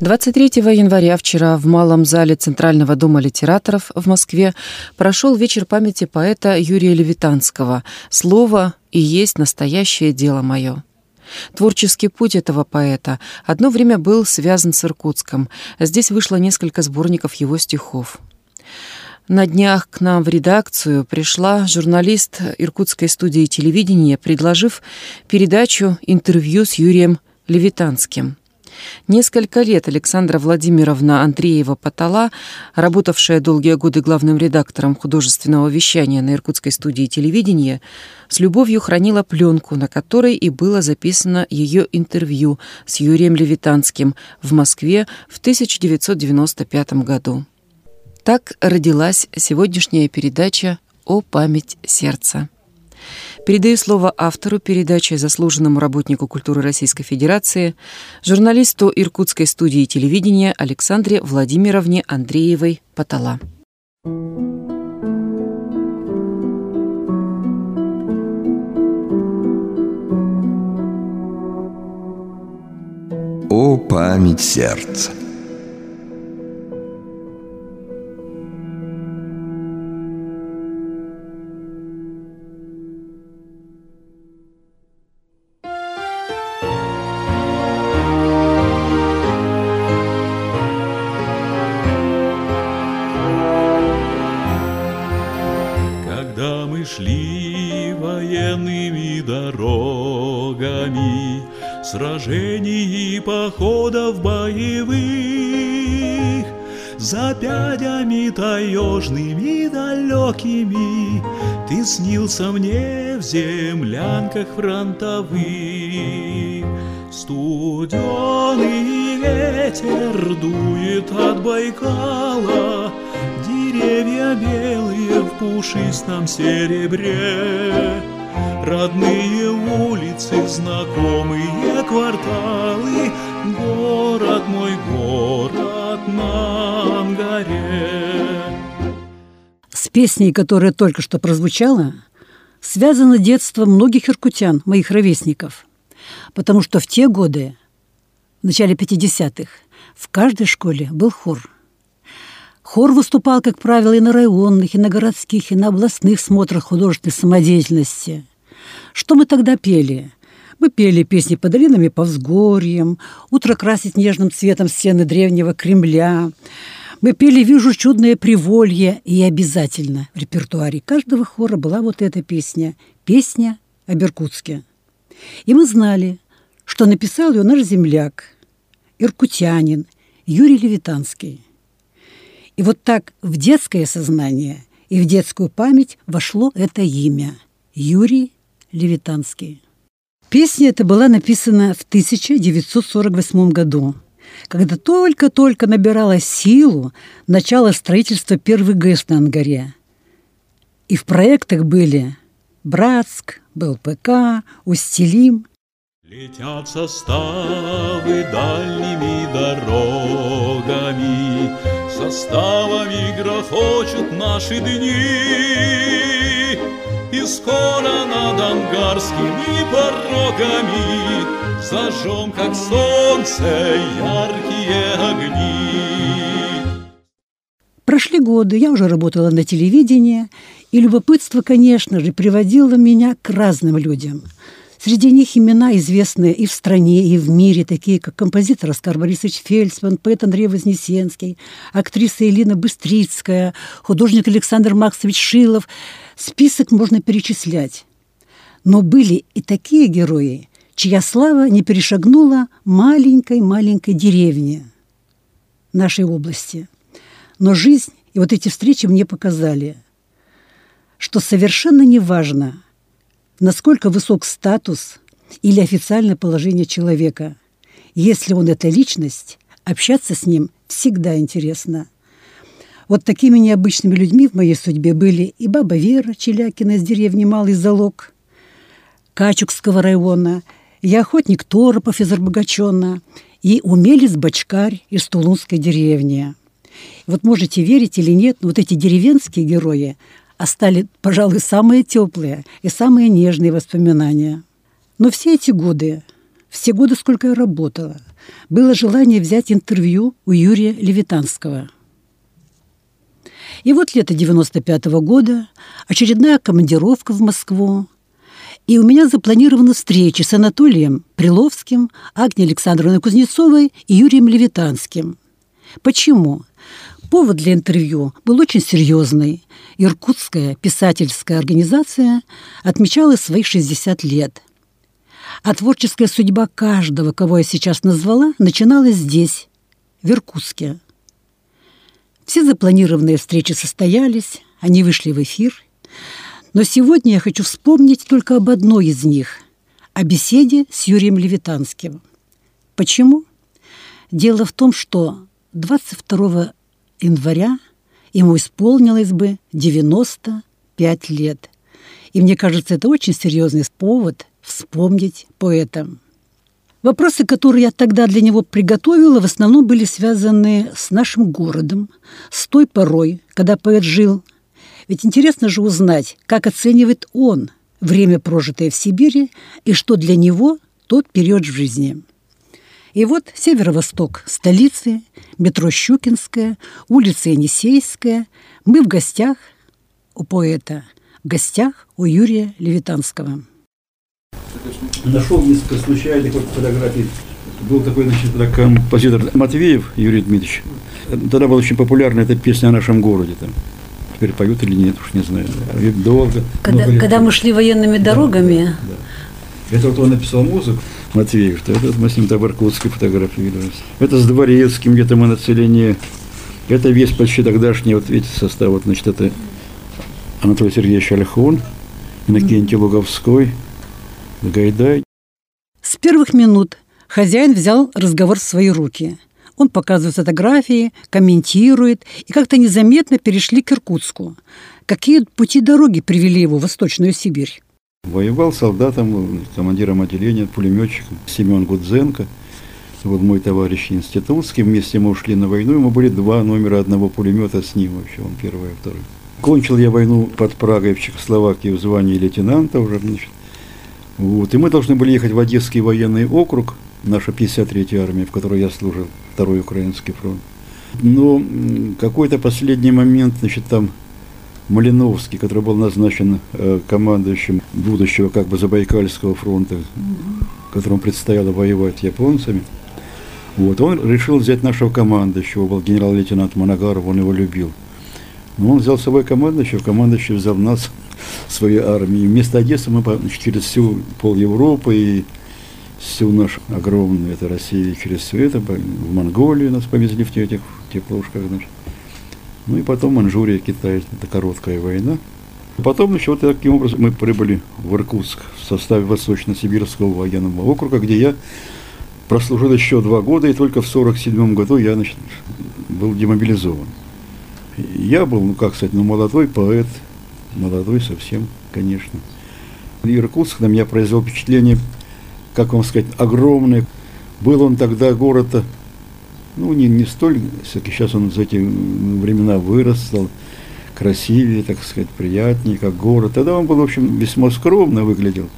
23 января вчера в Малом зале Центрального дома литераторов в Москве прошел вечер памяти поэта Юрия Левитанского «Слово и есть настоящее дело мое». Творческий путь этого поэта одно время был связан с Иркутском. Здесь вышло несколько сборников его стихов. На днях к нам в редакцию пришла журналист Иркутской студии телевидения, предложив передачу интервью с Юрием Левитанским – Несколько лет Александра Владимировна Андреева-Патала, работавшая долгие годы главным редактором художественного вещания на Иркутской студии телевидения, с любовью хранила пленку, на которой и было записано ее интервью с Юрием Левитанским в Москве в 1995 году. Так родилась сегодняшняя передача «О память сердца». Передаю слово автору передачи, заслуженному работнику культуры Российской Федерации, журналисту Иркутской студии телевидения Александре Владимировне Андреевой Патала. О память сердца! Снился мне в землянках фронтовых. Студеный ветер дует от Байкала, Деревья белые в пушистом серебре, Родные улицы, знакомые кварталы, Город мой, город на горе. С песней, которая только что прозвучала, связано детство многих иркутян, моих ровесников. Потому что в те годы, в начале 50-х, в каждой школе был хор. Хор выступал, как правило, и на районных, и на городских, и на областных смотрах художественной самодеятельности – что мы тогда пели? Мы пели песни по долинам и по взгорьям, «Утро красит нежным цветом стены древнего Кремля». Мы пели «Вижу чудное приволье» и обязательно в репертуаре каждого хора была вот эта песня «Песня о Беркутске». И мы знали, что написал ее наш земляк, иркутянин Юрий Левитанский. И вот так в детское сознание и в детскую память вошло это имя – Юрий Левитанский. Песня эта была написана в 1948 году, когда только-только набирала силу начало строительства первой ГЭС на Ангаре. И в проектах были Братск, БЛПК, Устилим. Летят составы дальними дорогами, Составами грохочут наши дни. И скоро над ангарскими порогами Зажжем, как солнце, яркие огни. Прошли годы, я уже работала на телевидении, и любопытство, конечно же, приводило меня к разным людям – Среди них имена, известные и в стране, и в мире, такие как композитор Оскар Борисович Фельдсман, поэт Андрей Вознесенский, актриса Элина Быстрицкая, художник Александр Максович Шилов. Список можно перечислять. Но были и такие герои, чья слава не перешагнула маленькой-маленькой деревни нашей области. Но жизнь и вот эти встречи мне показали, что совершенно неважно – насколько высок статус или официальное положение человека. Если он эта личность, общаться с ним всегда интересно. Вот такими необычными людьми в моей судьбе были и баба Вера Челякина из деревни Малый Залог, Качукского района, и охотник Торопов из Арбогачона, и умелец Бачкарь из Тулунской деревни. Вот можете верить или нет, но вот эти деревенские герои, а стали, пожалуй, самые теплые и самые нежные воспоминания. Но все эти годы, все годы, сколько я работала, было желание взять интервью у Юрия Левитанского. И вот лето 95 -го года, очередная командировка в Москву, и у меня запланирована встреча с Анатолием Приловским, Агнией Александровной Кузнецовой и Юрием Левитанским. Почему? Повод для интервью был очень серьезный. Иркутская писательская организация отмечала свои 60 лет. А творческая судьба каждого, кого я сейчас назвала, начиналась здесь, в Иркутске. Все запланированные встречи состоялись, они вышли в эфир. Но сегодня я хочу вспомнить только об одной из них – о беседе с Юрием Левитанским. Почему? Дело в том, что 22 января ему исполнилось бы 95 лет. И мне кажется, это очень серьезный повод вспомнить поэта. Вопросы, которые я тогда для него приготовила, в основном были связаны с нашим городом, с той порой, когда поэт жил. Ведь интересно же узнать, как оценивает он время, прожитое в Сибири, и что для него тот период в жизни. И вот северо-восток столицы, метро Щукинская, улица Енисейская. Мы в гостях у поэта, в гостях у Юрия Левитанского. Нашел несколько случайных вот фотографий. Был такой, значит, композитор Матвеев Юрий Дмитриевич. Тогда была очень популярна эта песня о нашем городе. Там. Теперь поют или нет, уж не знаю. Долго. Когда, когда мы шли военными дорогами. Да, да. Это вот он написал музыку. Матвеев, то это мы с ним до Баркутской фотографировались. Это с Дворецким где-то мы на целине. Это весь почти тогдашний, вот видите, состав, вот, значит, это Анатолий Сергеевич Ольхон, Иннокентий Луговской, Гайдай. С первых минут хозяин взял разговор в свои руки. Он показывает фотографии, комментирует, и как-то незаметно перешли к Иркутску. Какие пути дороги привели его в Восточную Сибирь? Воевал солдатом, командиром отделения, пулеметчиком Семен Гудзенко. Вот мой товарищ институтский. Вместе мы ушли на войну. Ему были два номера одного пулемета с ним вообще. Он первый, а второй. Кончил я войну под Прагой в Чехословакии в звании лейтенанта уже, значит. Вот. И мы должны были ехать в Одесский военный округ, наша 53-я армия, в которой я служил, второй украинский фронт. Но какой-то последний момент, значит, там Малиновский, который был назначен э, командующим будущего как бы Забайкальского фронта, которому предстояло воевать с японцами. Вот, он решил взять нашего командующего, был генерал-лейтенант Манагаров, он его любил. Но он взял с собой командующего, командующий взял нас, своей армии. Вместо Одессы мы значит, через всю пол Европы и всю нашу огромную, это Россию, через все это, в Монголию нас повезли в этих теплушках, значит. Ну и потом Манчжурия, Китай, это короткая война. Потом еще вот таким образом мы прибыли в Иркутск в составе Восточно-Сибирского военного округа, где я прослужил еще два года, и только в 1947 году я значит, был демобилизован. Я был, ну как сказать, ну молодой поэт, молодой совсем, конечно. Иркутск на меня произвел впечатление, как вам сказать, огромное. Был он тогда город ну, не, не столь, все-таки сейчас он за эти времена вырос, стал красивее, так сказать, приятнее, как город. Тогда он был, в общем, весьма скромно выглядел.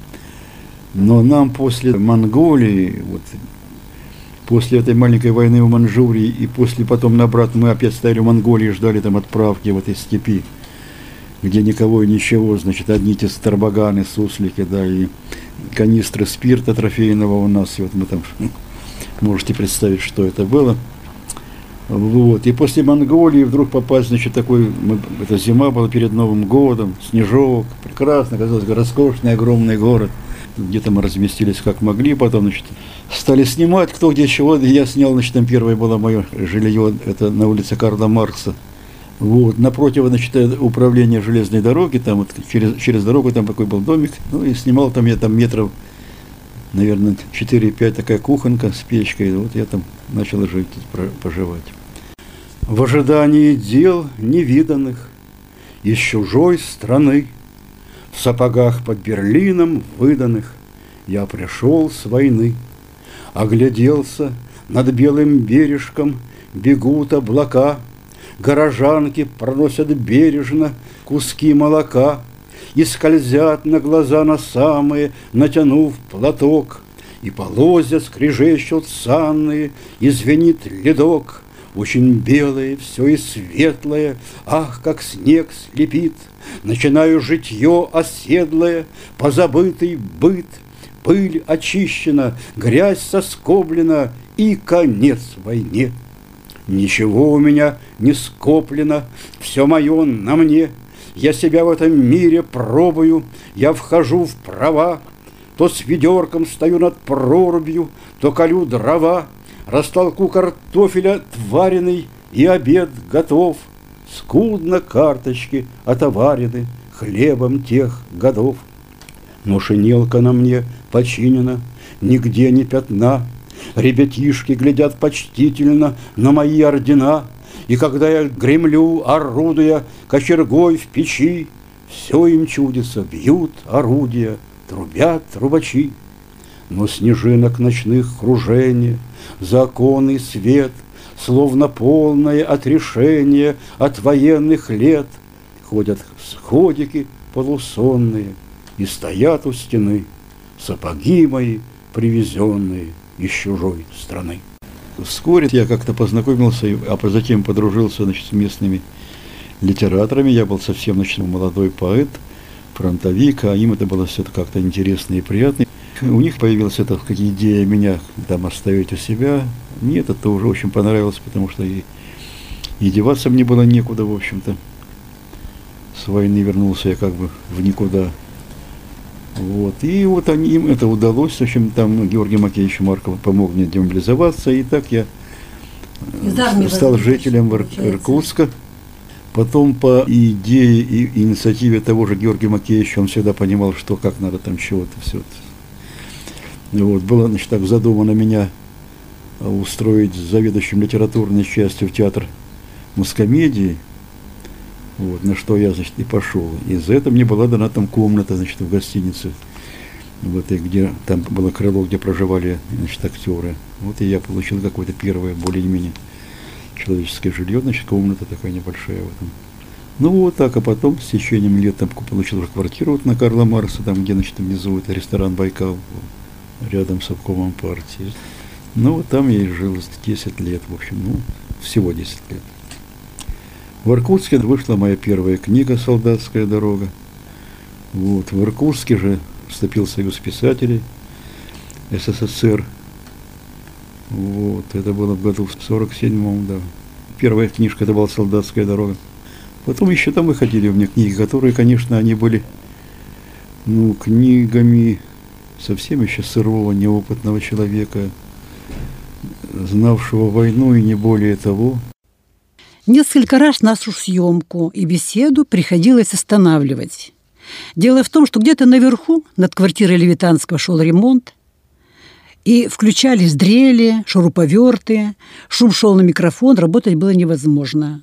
Но нам после Монголии, вот, после этой маленькой войны в Манчжурии, и после потом на брат мы опять стояли в Монголии, ждали там отправки в этой степи, где никого и ничего, значит, одни эти старбаганы, суслики, да, и канистры спирта трофейного у нас, и вот мы там можете представить, что это было. Вот. И после Монголии вдруг попасть, значит, такой, мы, это зима была перед Новым годом, снежок, прекрасно, казалось, роскошный, огромный город. Где-то мы разместились как могли, потом, значит, стали снимать, кто где чего. Я снял, значит, там первое было мое жилье, это на улице Карла Маркса. Вот, напротив, значит, управление железной дороги, там вот через, через дорогу там такой был домик, ну и снимал там я там метров наверное, 4-5 такая кухонка с печкой. Вот я там начал жить, поживать. В ожидании дел невиданных из чужой страны, в сапогах под Берлином выданных, я пришел с войны, огляделся над белым бережком, бегут облака, горожанки проносят бережно куски молока — и скользят на глаза на самые, натянув платок. И полозья скрежещут санные, и звенит ледок, очень белое, все и светлое, ах, как снег слепит. Начинаю житье оседлое, позабытый быт, Пыль очищена, грязь соскоблена, и конец войне. Ничего у меня не скоплено, все мое на мне. Я себя в этом мире пробую, я вхожу в права, То с ведерком стою над прорубью, то колю дрова, Растолку картофеля твареный, и обед готов. Скудно карточки отоварены хлебом тех годов. Но шинелка на мне починена, нигде ни пятна. Ребятишки глядят почтительно на мои ордена, И когда я гремлю, орудуя кочергой в печи, Все им чудится, бьют орудия, трубят трубачи. Но снежинок ночных кружение, законный свет, Словно полное отрешение от военных лет, Ходят сходики полусонные И стоят у стены сапоги мои, привезенные из чужой страны. Вскоре я как-то познакомился, а затем подружился значит, с местными литераторами. Я был совсем значит, молодой поэт, фронтовик, а им это было все как-то интересно и приятно. У них появилась эта идея меня там оставить у себя. Мне это тоже очень понравилось, потому что и, и деваться мне было некуда, в общем-то. С войны вернулся я как бы в никуда. Вот. И вот они, им это удалось. В общем, там Георгий Макеевич Марков помог мне демобилизоваться. И так я э, стал жителем Ир- Иркутска. Потом по идее и инициативе того же Георгия Макеевича, он всегда понимал, что как надо там чего-то все. Вот, было, значит, так задумано меня устроить заведующим литературной частью в театр мускомедии – вот, на что я, значит, и пошел. И за это мне была дана там комната, значит, в гостинице, в этой, где там было крыло, где проживали, значит, актеры. Вот и я получил какое-то первое, более-менее человеческое жилье, значит, комната такая небольшая в этом. Ну вот так, а потом с течением лет там получил уже квартиру вот на Карла Марса, там, где, значит, внизу это ресторан Байкал, рядом с обкомом партии. Ну вот там я и жил 10 лет, в общем, ну, всего 10 лет. В Иркутске вышла моя первая книга «Солдатская дорога». Вот. В Иркутске же вступил Союз писателей СССР. Вот. Это было в году в 47-м, да. Первая книжка это была «Солдатская дорога». Потом еще там выходили у меня книги, которые, конечно, они были, ну, книгами совсем еще сырого, неопытного человека, знавшего войну и не более того – Несколько раз нашу съемку и беседу приходилось останавливать. Дело в том, что где-то наверху, над квартирой Левитанского, шел ремонт, и включались дрели, шуруповерты, шум шел на микрофон, работать было невозможно.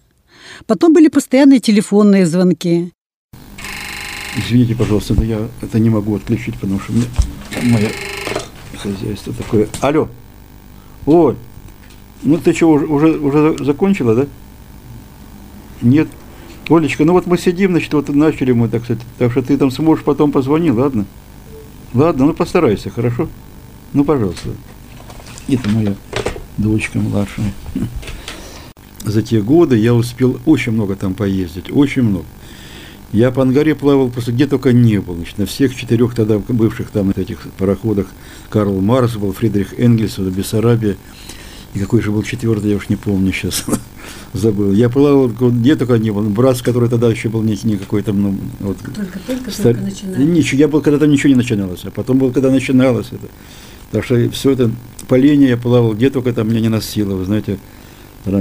Потом были постоянные телефонные звонки. Извините, пожалуйста, но я это не могу отключить, потому что меня мое хозяйство такое. Алло, ой, ну ты что, уже, уже, уже закончила, да? Нет. Олечка, ну вот мы сидим, значит, вот начали мы, так сказать, так что ты там сможешь потом позвони, ладно? Ладно, ну постарайся, хорошо? Ну, пожалуйста. Это моя дочка младшая. За те годы я успел очень много там поездить, очень много. Я по Ангаре плавал просто где только не был. Значит, на всех четырех тогда бывших там этих пароходах Карл Марс был, Фридрих Энгельс, Бессарабия. И какой же был четвертый, я уж не помню сейчас. забыл. Я плавал, где только не был. Брат, который тогда еще был не, не какой-то, ну, вот. Только-только стар... Ничего, я был, когда там ничего не начиналось, а потом был, когда начиналось это. Так что все это поление я плавал, где только там меня не носило, вы знаете.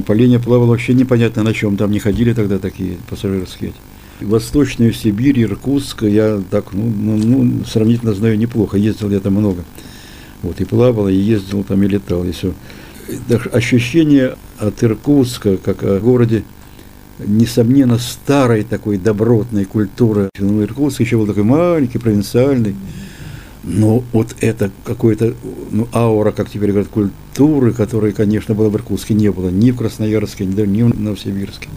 Поление плавал вообще непонятно на чем, там не ходили тогда такие пассажирские. Восточную Сибирь, Иркутск, я так, ну, ну, ну, сравнительно знаю неплохо, ездил я там много. Вот, и плавал, и ездил там, и летал, и все ощущение от Иркутска, как о городе, несомненно, старой такой добротной культуры. Ну, Иркутск еще был такой маленький, провинциальный, но вот это какой-то ну, аура, как теперь говорят, культуры, которой, конечно, было в Иркутске, не было ни в Красноярске, ни в Новосибирске.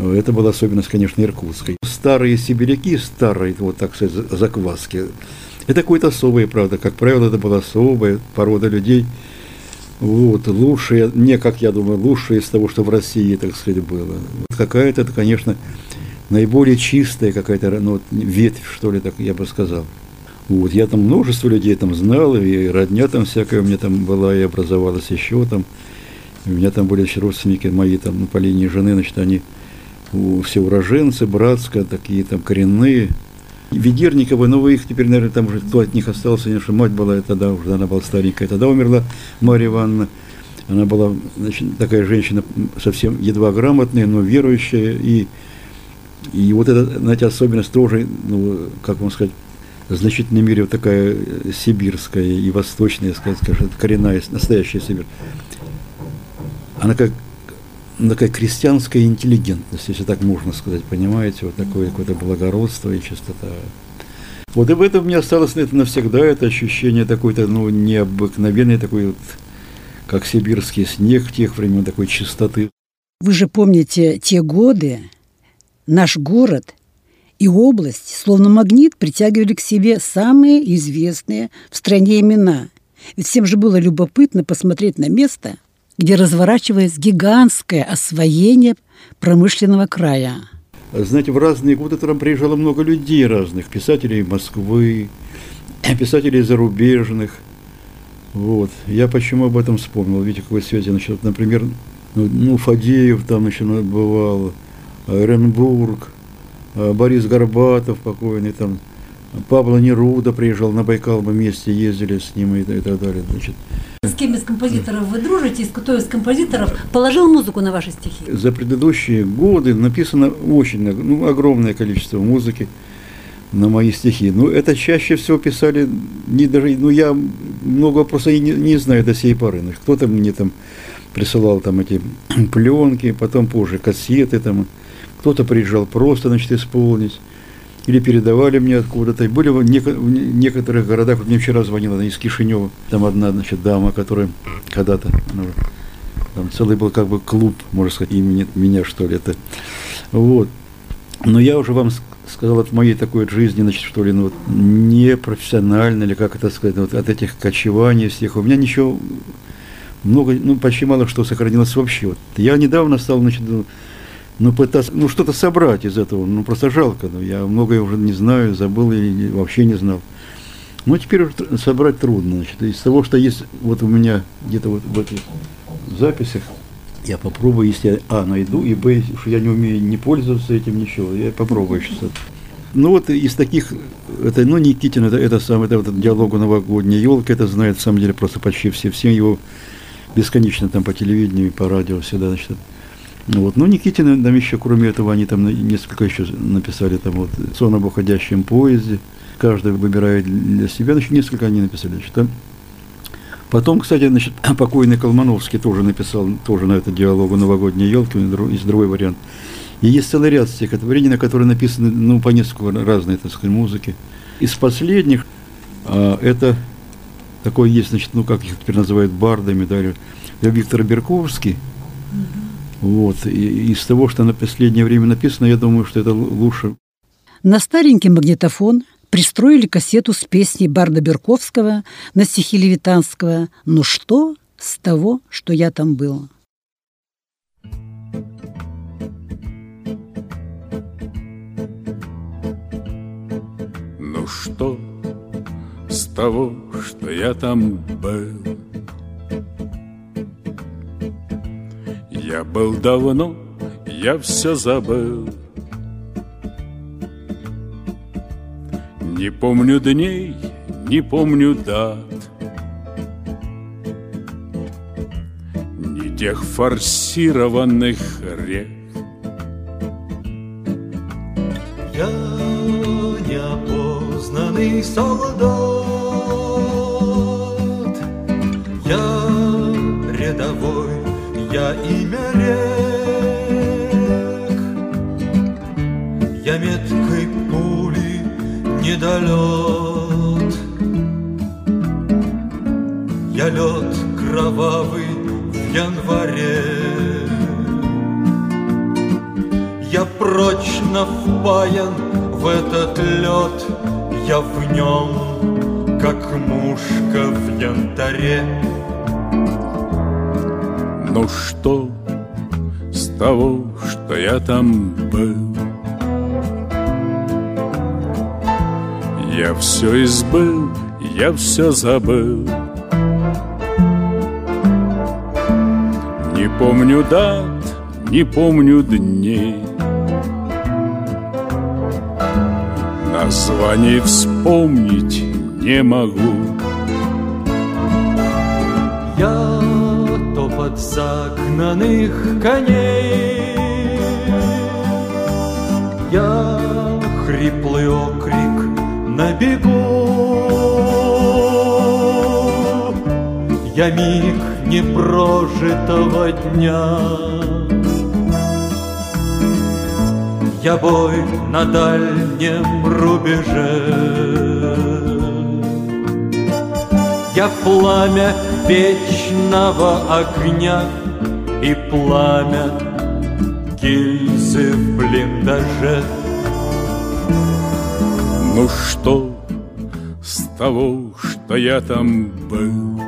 Это была особенность, конечно, Иркутской. Старые сибиряки, старые, вот так сказать, закваски, Это какое-то особое, правда. Как правило, это была особая порода людей. Вот, лучшие, не, как я думаю, лучшие из того, что в России, так сказать, было. Вот какая-то, это, конечно, наиболее чистая какая-то ну, ветвь, что ли, так я бы сказал. Вот, я там множество людей там знал, и родня там всякая у меня там была, и образовалась еще там. У меня там были еще родственники мои там ну, по линии жены, значит, они все уроженцы, братская, такие там коренные. Ведерниковы, но вы их теперь, наверное, там уже кто от них остался, конечно, мать была тогда, уже она была старенькая, тогда умерла Марья Ивановна. Она была значит, такая женщина совсем едва грамотная, но верующая, и, и вот эта, знаете, особенность тоже, ну, как вам сказать, в значительной мере вот такая сибирская и восточная, скажем, коренная, настоящая Сибирь. Она как такая крестьянская интеллигентность, если так можно сказать, понимаете, вот такое какое-то благородство и чистота. Вот и в этом мне осталось это навсегда, это ощущение такой-то, ну, необыкновенной такой вот, как сибирский снег тех времен, такой чистоты. Вы же помните те годы, наш город и область, словно магнит, притягивали к себе самые известные в стране имена. Ведь всем же было любопытно посмотреть на место – где разворачивается гигантское освоение промышленного края. Знаете, в разные годы там приезжало много людей разных, писателей Москвы, писателей зарубежных. Вот. Я почему об этом вспомнил? Видите, какой связи. Значит, например, ну, ну Фадеев там значит, бывал, Эренбург, Борис Горбатов покойный там, Пабло Неруда приезжал на Байкал, мы вместе ездили с ним и, и так далее. Значит. С кем из композиторов вы дружите, из кто из композиторов положил музыку на ваши стихи? За предыдущие годы написано очень ну, огромное количество музыки на мои стихи. Но это чаще всего писали, не даже, ну я много просто не, не знаю до сей поры. Кто-то мне там присылал там эти пленки, потом позже кассеты там, кто-то приезжал просто, значит, исполнить или передавали мне откуда-то. И были в, неко- в некоторых городах, вот мне вчера звонила она из Кишинева, там одна, значит, дама, которая когда-то, ну, там целый был как бы клуб, можно сказать, имени меня, что ли, это. Вот. Но я уже вам сказал, от моей такой вот жизни, значит, что ли, ну, вот, не профессионально, или как это сказать, вот, от этих кочеваний всех, у меня ничего, много, ну, почти мало что сохранилось вообще. Вот. Я недавно стал, значит, ну, ну, пытаться, ну, что-то собрать из этого, ну, просто жалко, ну, я многое уже не знаю, забыл или вообще не знал. Но теперь уже собрать трудно, значит, из того, что есть вот у меня где-то вот в этих записях, я попробую, если я, а, найду, и, б, что я не умею не пользоваться этим, ничего, я попробую сейчас. Ну, вот из таких, это, ну, Никитин, это, это сам, это вот диалог о новогодней это знает, на самом деле, просто почти все, все его бесконечно там по телевидению, по радио всегда, значит, ну вот. Ну, Никитины там еще, кроме этого, они там несколько еще написали, там вот «Сон об уходящем поезде», каждый выбирает для себя, значит, несколько они написали. Значит, там. Потом, кстати, значит, покойный Колмановский тоже написал, тоже на это диалогу «Новогодние елки», есть другой вариант. И есть целый ряд стихотворений, на которые написаны, ну, по несколько разной, так сказать, музыки. Из последних а, это такой есть, значит, ну, как их теперь называют, бардами, да, Виктор Берковский, вот. И из того, что на последнее время написано, я думаю, что это лучше. На старенький магнитофон пристроили кассету с песней Барда Берковского на стихи Левитанского «Ну что с того, что я там был?» Ну что с того, что я там был? Я был давно, я все забыл. Не помню дней, не помню дат. Ни тех форсированных рек. Я неопознанный солдат. Недолет, я лед кровавый в январе. Я прочно впаян в этот лед, Я в нем, как мушка в янтаре Ну что с того, что я там был? Я все избыл, я все забыл. Не помню дат, не помню дней. Названий вспомнить не могу. Я топот загнанных коней. Я хриплый на бегу. Я миг непрожитого дня. Я бой на дальнем рубеже. Я пламя вечного огня И пламя гильзы в блиндаже Ну что с того, что я там был?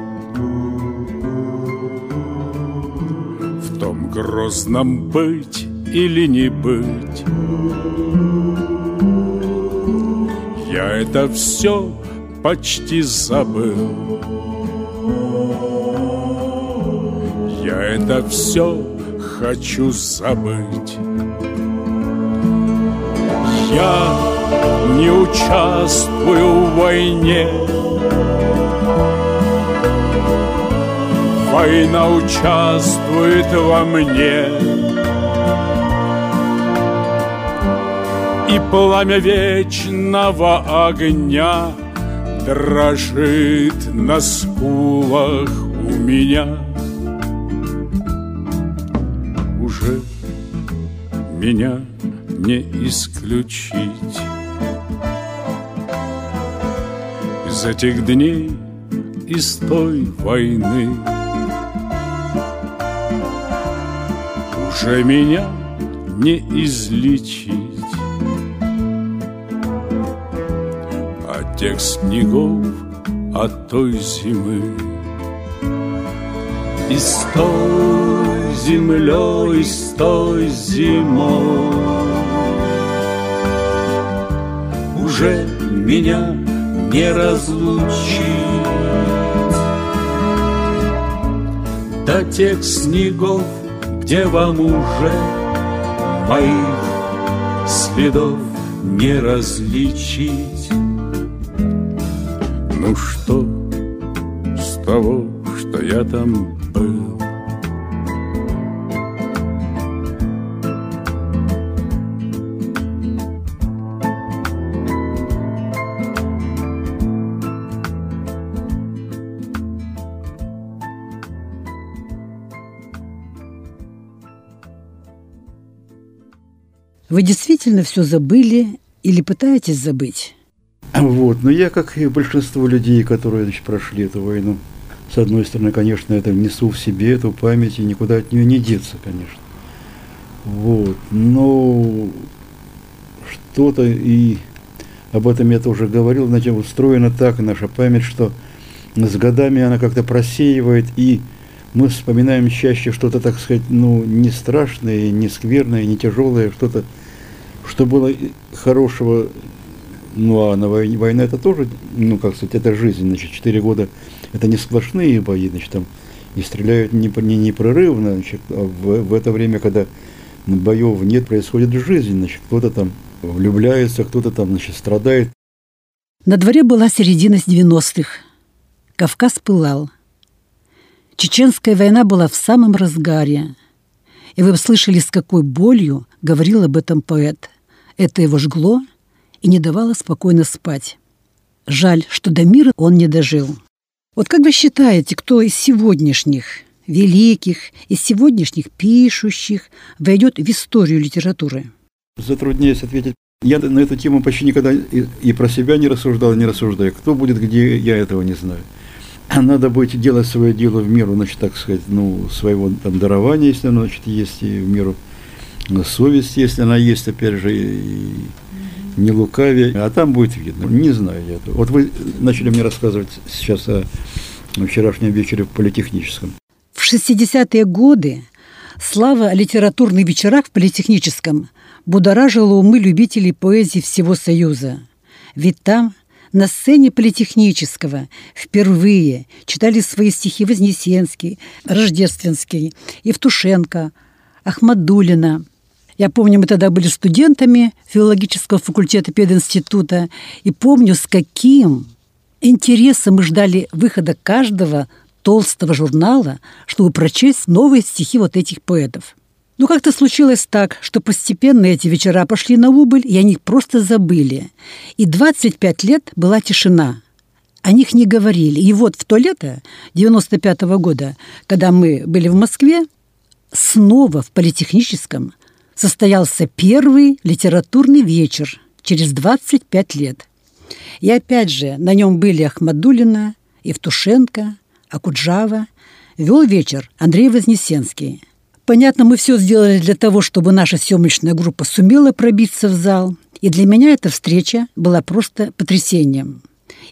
В том грозном быть или не быть? Я это все почти забыл. Я это все хочу забыть. Я не участвую в войне. Война участвует во мне. И пламя вечного огня Дрожит на скулах у меня. Уже меня не исключить Из этих дней, из той войны. Уже меня не излечить. От тех снегов, от той зимы. И с той землей, с той зимой. Уже меня не разлучить. До тех снегов, где вам уже Моих следов не различить. Ну что с того, что я там Вы действительно все забыли или пытаетесь забыть? Вот, но я, как и большинство людей, которые значит, прошли эту войну, с одной стороны, конечно, это несу в себе эту память, и никуда от нее не деться, конечно. Вот, но что-то, и об этом я тоже говорил, значит, устроена так наша память, что с годами она как-то просеивает, и мы вспоминаем чаще что-то, так сказать, ну, не страшное, не скверное, не тяжелое, что-то, что было хорошего ну, а на войне, война это тоже, ну, как сказать, это жизнь, значит, четыре года это не сплошные бои, значит, там и стреляют не, не непрерывно, значит, а в, в это время, когда боев нет, происходит жизнь, значит, кто-то там влюбляется, кто-то там, значит, страдает. На дворе была середина 90-х. Кавказ пылал. Чеченская война была в самом разгаре. И вы слышали, с какой болью говорил об этом поэт. Это его жгло – и не давала спокойно спать. Жаль, что до мира он не дожил. Вот как вы считаете, кто из сегодняшних великих, из сегодняшних пишущих войдет в историю литературы? Затрудняюсь ответить. Я на эту тему почти никогда и про себя не рассуждал, не рассуждаю. Кто будет где, я этого не знаю. Надо будет делать свое дело в меру, значит, так сказать, ну, своего там дарования, если оно, значит, есть, и в меру совести, если она есть, опять же, и, не лукавее, а там будет видно. Не знаю я. Вот вы начали мне рассказывать сейчас о вчерашнем вечере в Политехническом. В 60-е годы слава о литературных вечерах в Политехническом будоражила умы любителей поэзии всего Союза. Ведь там, на сцене Политехнического, впервые читали свои стихи Вознесенский, Рождественский, Евтушенко, Ахмадулина. Я помню, мы тогда были студентами филологического факультета пединститута, и помню, с каким интересом мы ждали выхода каждого толстого журнала, чтобы прочесть новые стихи вот этих поэтов. Но как-то случилось так, что постепенно эти вечера пошли на убыль, и о них просто забыли. И 25 лет была тишина. О них не говорили. И вот в то лето 95 -го года, когда мы были в Москве, снова в политехническом состоялся первый литературный вечер через 25 лет. И опять же на нем были Ахмадулина, Евтушенко, Акуджава. Вел вечер Андрей Вознесенский. Понятно, мы все сделали для того, чтобы наша съемочная группа сумела пробиться в зал. И для меня эта встреча была просто потрясением.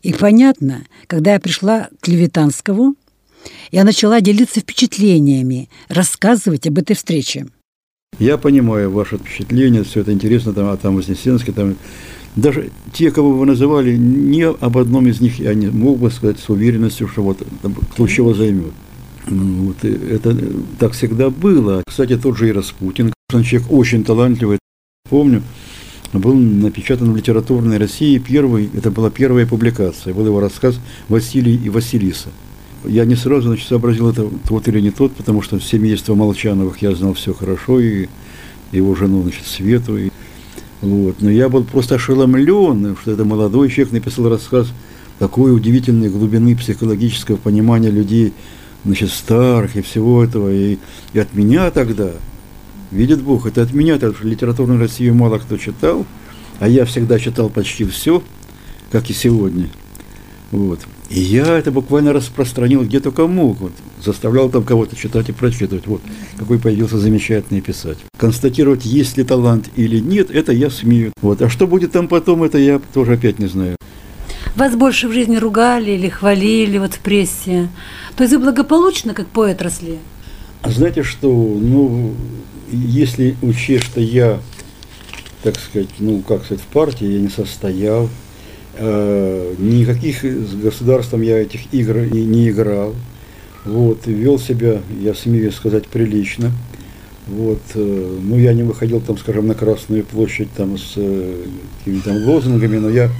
И понятно, когда я пришла к Левитанскому, я начала делиться впечатлениями, рассказывать об этой встрече. Я понимаю ваше впечатление, все это интересно, там, а там Вознесенский, там даже те, кого вы называли, ни об одном из них я не мог бы сказать с уверенностью, что вот чего займет. Ну, вот это так всегда было. Кстати, тот же и Распутин, человек очень талантливый. Помню, был напечатан в литературной России первый, это была первая публикация, был его рассказ «Василий и Василиса». Я не сразу значит, сообразил, это тот или не тот, потому что семейство Молчановых я знал все хорошо, и его жену, значит, Свету. И, вот. Но я был просто ошеломлен, что это молодой человек написал рассказ такой удивительной глубины психологического понимания людей, значит, старых и всего этого. И, и от меня тогда, видит Бог, это от меня, потому что литературную Россию мало кто читал, а я всегда читал почти все, как и сегодня. Вот. И я это буквально распространил где только мог. Вот. Заставлял там кого-то читать и прочитывать. Вот какой появился замечательный писатель. Констатировать, есть ли талант или нет, это я смею. Вот. А что будет там потом, это я тоже опять не знаю. Вас больше в жизни ругали или хвалили вот в прессе? То есть вы благополучно как поэт росли? А знаете что, ну, если учесть, что я, так сказать, ну, как сказать, в партии я не состоял, никаких с государством я этих игр не, не играл, вот, вел себя, я смею сказать, прилично, вот, э, ну, я не выходил там, скажем, на Красную площадь там с э, какими-то лозунгами, но я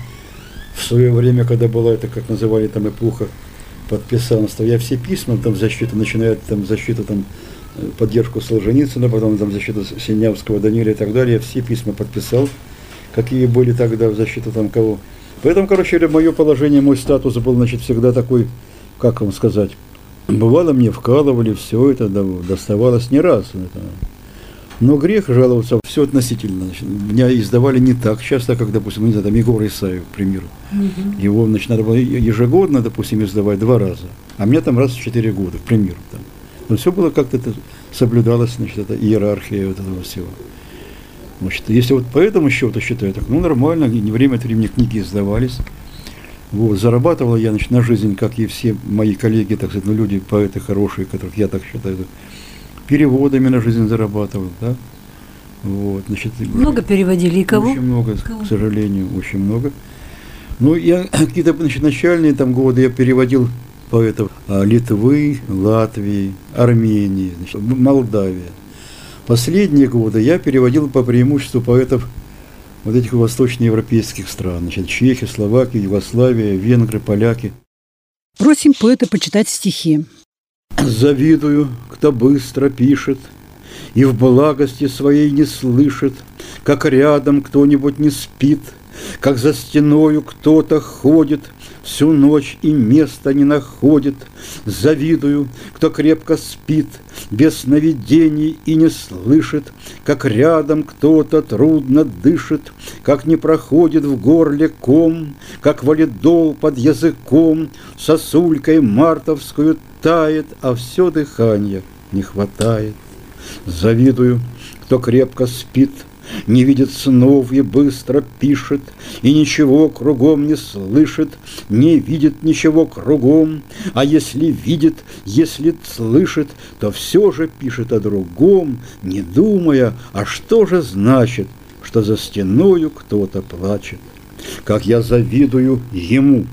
в свое время, когда была это, как называли там эпоха подписанства, я все письма там защиту, начиная там защиту там поддержку Солженицына, потом там защиту Синявского, Даниля и так далее, все письма подписал, какие были тогда в защиту там кого. Поэтому, короче мое положение, мой статус был, значит, всегда такой, как вам сказать, бывало мне вкалывали, все это доставалось не раз. Это. Но грех жаловаться все относительно. Значит, меня издавали не так часто, как, допустим, не знаю, там Егор Исаев, к примеру. Угу. Его, значит, надо было ежегодно, допустим, издавать два раза. А меня там раз в четыре года, к примеру. Там. Но все было как-то соблюдалось, значит, эта иерархия вот этого всего. Значит, если вот по этому счету считаю, так ну нормально, не время от времени книги издавались. Вот, зарабатывал я значит, на жизнь, как и все мои коллеги, так сказать, ну, люди, поэты хорошие, которых я так считаю, переводами на жизнь зарабатывал, да. Вот, значит, много переводили и кого? Очень много, кого? к сожалению, очень много. Ну, я какие-то значит, начальные там годы я переводил поэтов а, Литвы, Латвии, Армении, значит, Молдавия. Последние годы я переводил по преимуществу поэтов вот этих восточноевропейских стран, значит, Чехия, Словакия, Югославия, венгры, поляки. Просим поэта почитать стихи. Завидую, кто быстро пишет и в благости своей не слышит, как рядом кто-нибудь не спит, как за стеною кто-то ходит, всю ночь и места не находит. Завидую, кто крепко спит, без сновидений и не слышит, как рядом кто-то трудно дышит, как не проходит в горле ком, как валидол под языком, сосулькой мартовскую тает, а все дыхание не хватает. Завидую, кто крепко спит, Не видит снов и быстро пишет, И ничего кругом не слышит, Не видит ничего кругом, А если видит, если слышит, То все же пишет о другом, Не думая, а что же значит, Что за стеною кто-то плачет. Как я завидую ему,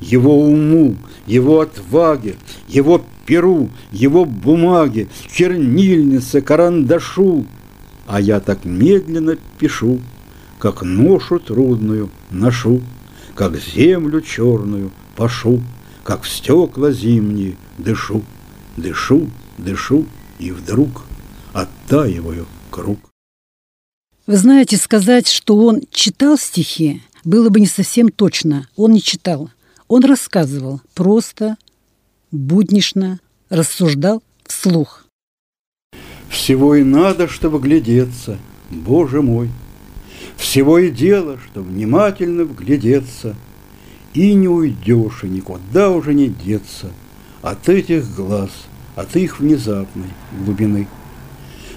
его уму, его отваге, его перу, его бумаге, чернильнице, карандашу, а я так медленно пишу, как ношу трудную ношу, как землю черную пашу, как в стекла зимние дышу, дышу, дышу, и вдруг оттаиваю круг. Вы знаете, сказать, что он читал стихи, было бы не совсем точно. Он не читал. Он рассказывал просто, буднично, рассуждал вслух. Всего и надо, чтобы глядеться, Боже мой. Всего и дело, что внимательно вглядеться, И не уйдешь, и никуда уже не деться От этих глаз, от их внезапной глубины.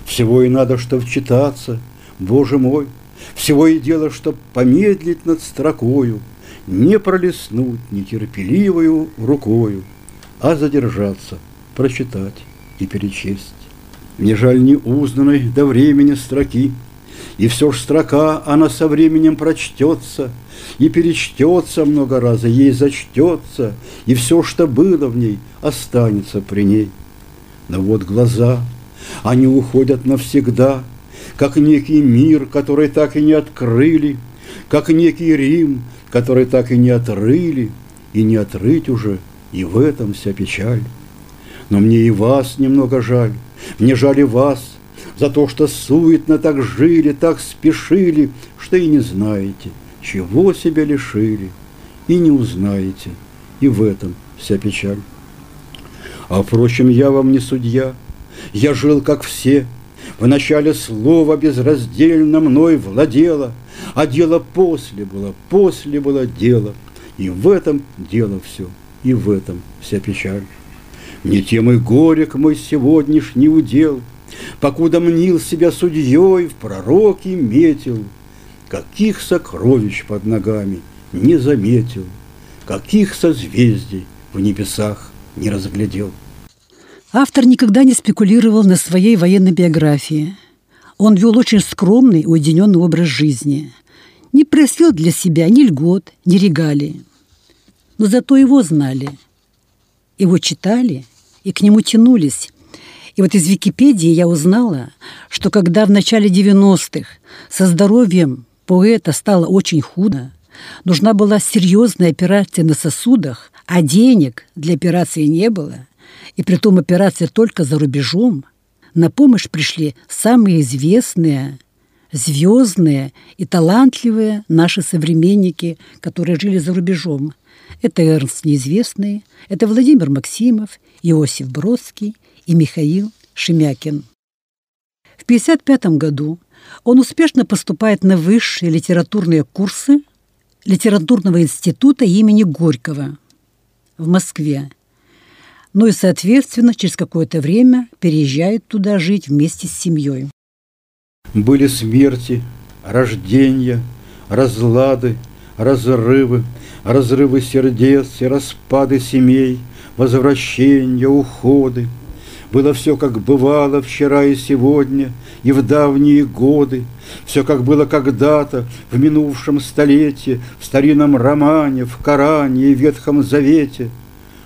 Всего и надо, что вчитаться, Боже мой, Всего и дело, чтоб помедлить над строкою, Не пролеснуть нетерпеливою рукою, А задержаться, прочитать и перечесть. Мне жаль не узнанной до времени строки, И все ж строка, она со временем прочтется, И перечтется много раз, и ей зачтется, И все, что было в ней, останется при ней. Но вот глаза, они уходят навсегда, Как некий мир, который так и не открыли, Как некий Рим, который так и не отрыли, И не отрыть уже, и в этом вся печаль. Но мне и вас немного жаль, мне жаль вас за то, что суетно так жили, так спешили, что и не знаете, чего себя лишили, и не узнаете, и в этом вся печаль. А, впрочем, я вам не судья, я жил, как все, в начале слова безраздельно мной владело, а дело после было, после было дело, и в этом дело все, и в этом вся печаль. Не тем и горек мой сегодняшний удел, Покуда мнил себя судьей, в пророки метил, Каких сокровищ под ногами не заметил, Каких созвездий в небесах не разглядел. Автор никогда не спекулировал на своей военной биографии. Он вел очень скромный, уединенный образ жизни. Не просил для себя ни льгот, ни регалий. Но зато его знали, его читали – и к нему тянулись. И вот из Википедии я узнала, что когда в начале 90-х со здоровьем поэта стало очень худо, нужна была серьезная операция на сосудах, а денег для операции не было, и при том операция только за рубежом, на помощь пришли самые известные, звездные и талантливые наши современники, которые жили за рубежом. Это Эрнст Неизвестный, это Владимир Максимов, Иосиф Бродский и Михаил Шемякин. В 1955 году он успешно поступает на высшие литературные курсы Литературного института имени Горького в Москве. Ну и, соответственно, через какое-то время переезжает туда жить вместе с семьей. Были смерти, рождения, разлады, разрывы, разрывы сердец и распады семей – возвращения, уходы. Было все, как бывало вчера и сегодня, и в давние годы, все, как было когда-то, в минувшем столетии, в старинном романе, в Коране и Ветхом Завете –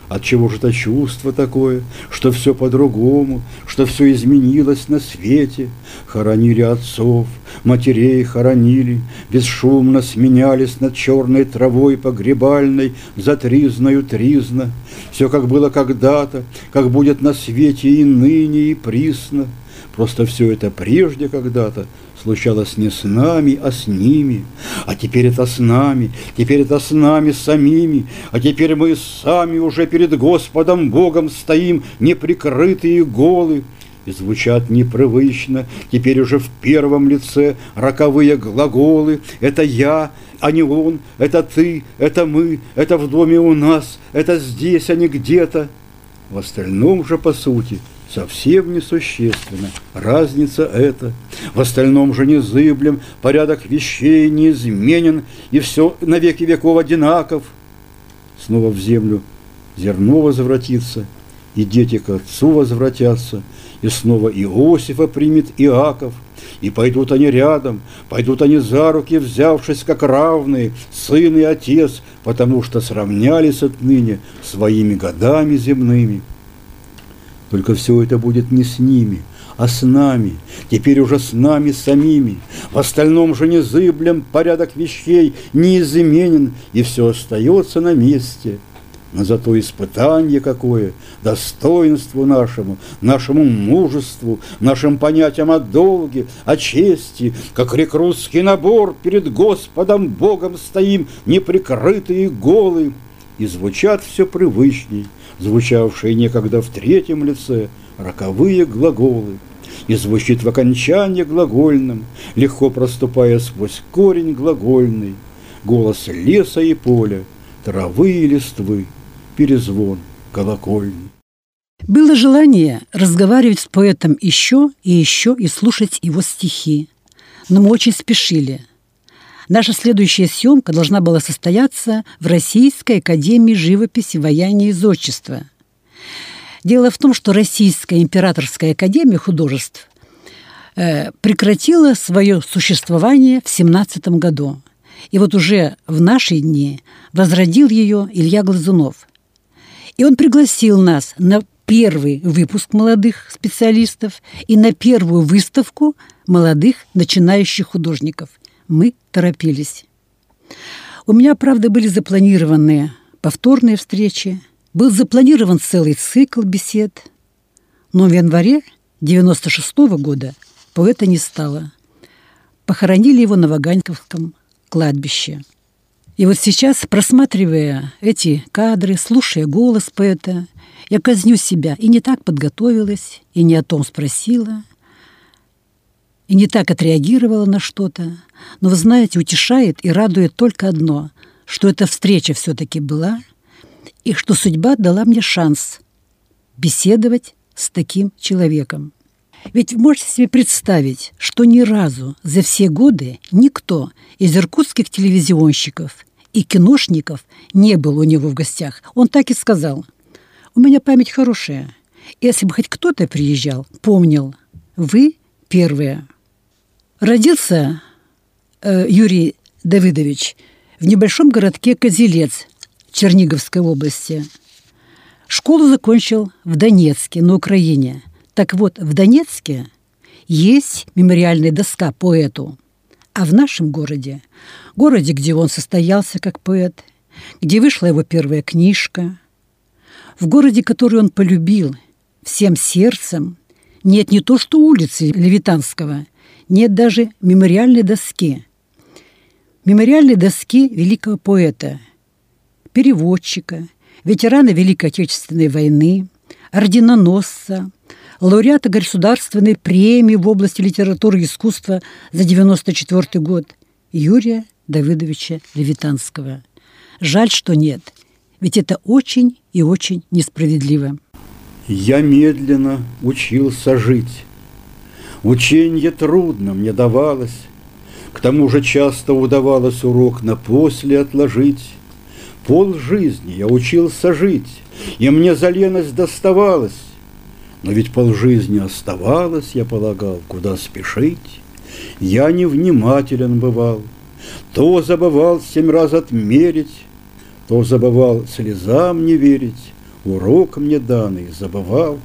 от чего же это чувство такое, что все по-другому, что все изменилось на свете? Хоронили отцов, матерей хоронили, бесшумно сменялись над черной травой погребальной за тризною тризна. Все как было когда-то, как будет на свете и ныне, и присно. Просто все это прежде когда-то случалось не с нами, а с ними. А теперь это с нами, теперь это с нами самими, а теперь мы сами уже перед Господом Богом стоим, неприкрытые голы. И звучат непривычно, теперь уже в первом лице роковые глаголы. Это я, а не он, это ты, это мы, это в доме у нас, это здесь, а не где-то. В остальном же, по сути, совсем несущественно. Разница эта. В остальном же незыблем порядок вещей неизменен, И все на веки веков одинаков. Снова в землю зерно возвратится, И дети к отцу возвратятся, И снова Иосифа примет Иаков – и пойдут они рядом, пойдут они за руки, взявшись как равные, сын и отец, потому что сравнялись отныне своими годами земными. Только все это будет не с ними, а с нами, теперь уже с нами самими. В остальном же незыблем порядок вещей неизменен, и все остается на месте – но зато испытание какое, достоинству нашему, нашему мужеству, нашим понятиям о долге, о чести, как рекрутский набор перед Господом Богом стоим, неприкрытые и голые, и звучат все привычней, звучавшие некогда в третьем лице, роковые глаголы, и звучит в окончании глагольном, легко проступая сквозь корень глагольный, голос леса и поля, травы и листвы – перезвон колокольный. Было желание разговаривать с поэтом еще и еще и слушать его стихи. Но мы очень спешили. Наша следующая съемка должна была состояться в Российской академии живописи, ваяния и зодчества. Дело в том, что Российская императорская академия художеств э, прекратила свое существование в 17 году. И вот уже в наши дни возродил ее Илья Глазунов. И он пригласил нас на первый выпуск молодых специалистов и на первую выставку молодых начинающих художников. Мы торопились. У меня, правда, были запланированы повторные встречи, был запланирован целый цикл бесед, но в январе 96 -го года поэта не стало. Похоронили его на Ваганьковском кладбище – и вот сейчас, просматривая эти кадры, слушая голос поэта, я казню себя и не так подготовилась, и не о том спросила, и не так отреагировала на что-то. Но, вы знаете, утешает и радует только одно, что эта встреча все-таки была, и что судьба дала мне шанс беседовать с таким человеком. Ведь вы можете себе представить, что ни разу за все годы никто из иркутских телевизионщиков и киношников не был у него в гостях. Он так и сказал. «У меня память хорошая. Если бы хоть кто-то приезжал, помнил. Вы первые». Родился э, Юрий Давыдович в небольшом городке Козелец Черниговской области. Школу закончил в Донецке, на Украине. Так вот, в Донецке есть мемориальная доска поэту – а в нашем городе, городе, где он состоялся как поэт, где вышла его первая книжка, в городе, который он полюбил всем сердцем, нет не то что улицы Левитанского, нет даже мемориальной доски. Мемориальной доски великого поэта, переводчика, ветерана Великой Отечественной войны, орденоносца, лауреата государственной премии в области литературы и искусства за 1994 год Юрия Давыдовича Левитанского. Жаль, что нет, ведь это очень и очень несправедливо. Я медленно учился жить. Ученье трудно мне давалось, К тому же часто удавалось урок на после отложить. Пол жизни я учился жить, И мне за леность доставалось, но ведь полжизни оставалось, я полагал, куда спешить. Я невнимателен бывал, то забывал семь раз отмерить, то забывал слезам не верить, урок мне данный забывал.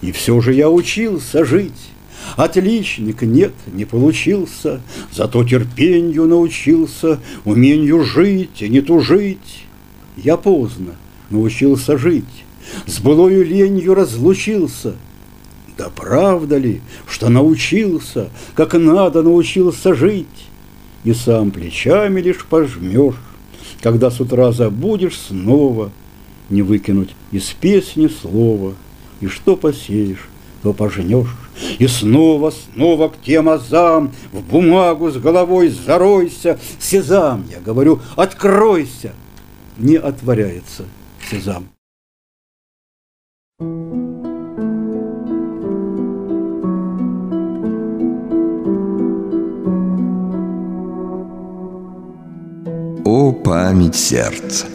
И все же я учился жить, Отличник нет, не получился, Зато терпенью научился, Уменью жить и не тужить. Я поздно научился жить, с былою ленью разлучился. Да правда ли, что научился, как надо научился жить, И сам плечами лишь пожмешь, когда с утра забудешь снова Не выкинуть из песни слова, И что посеешь, то пожнешь. И снова, снова к тем азам, В бумагу с головой заройся, Сезам, я говорю, откройся! Не отворяется Сезам. О, память сердца!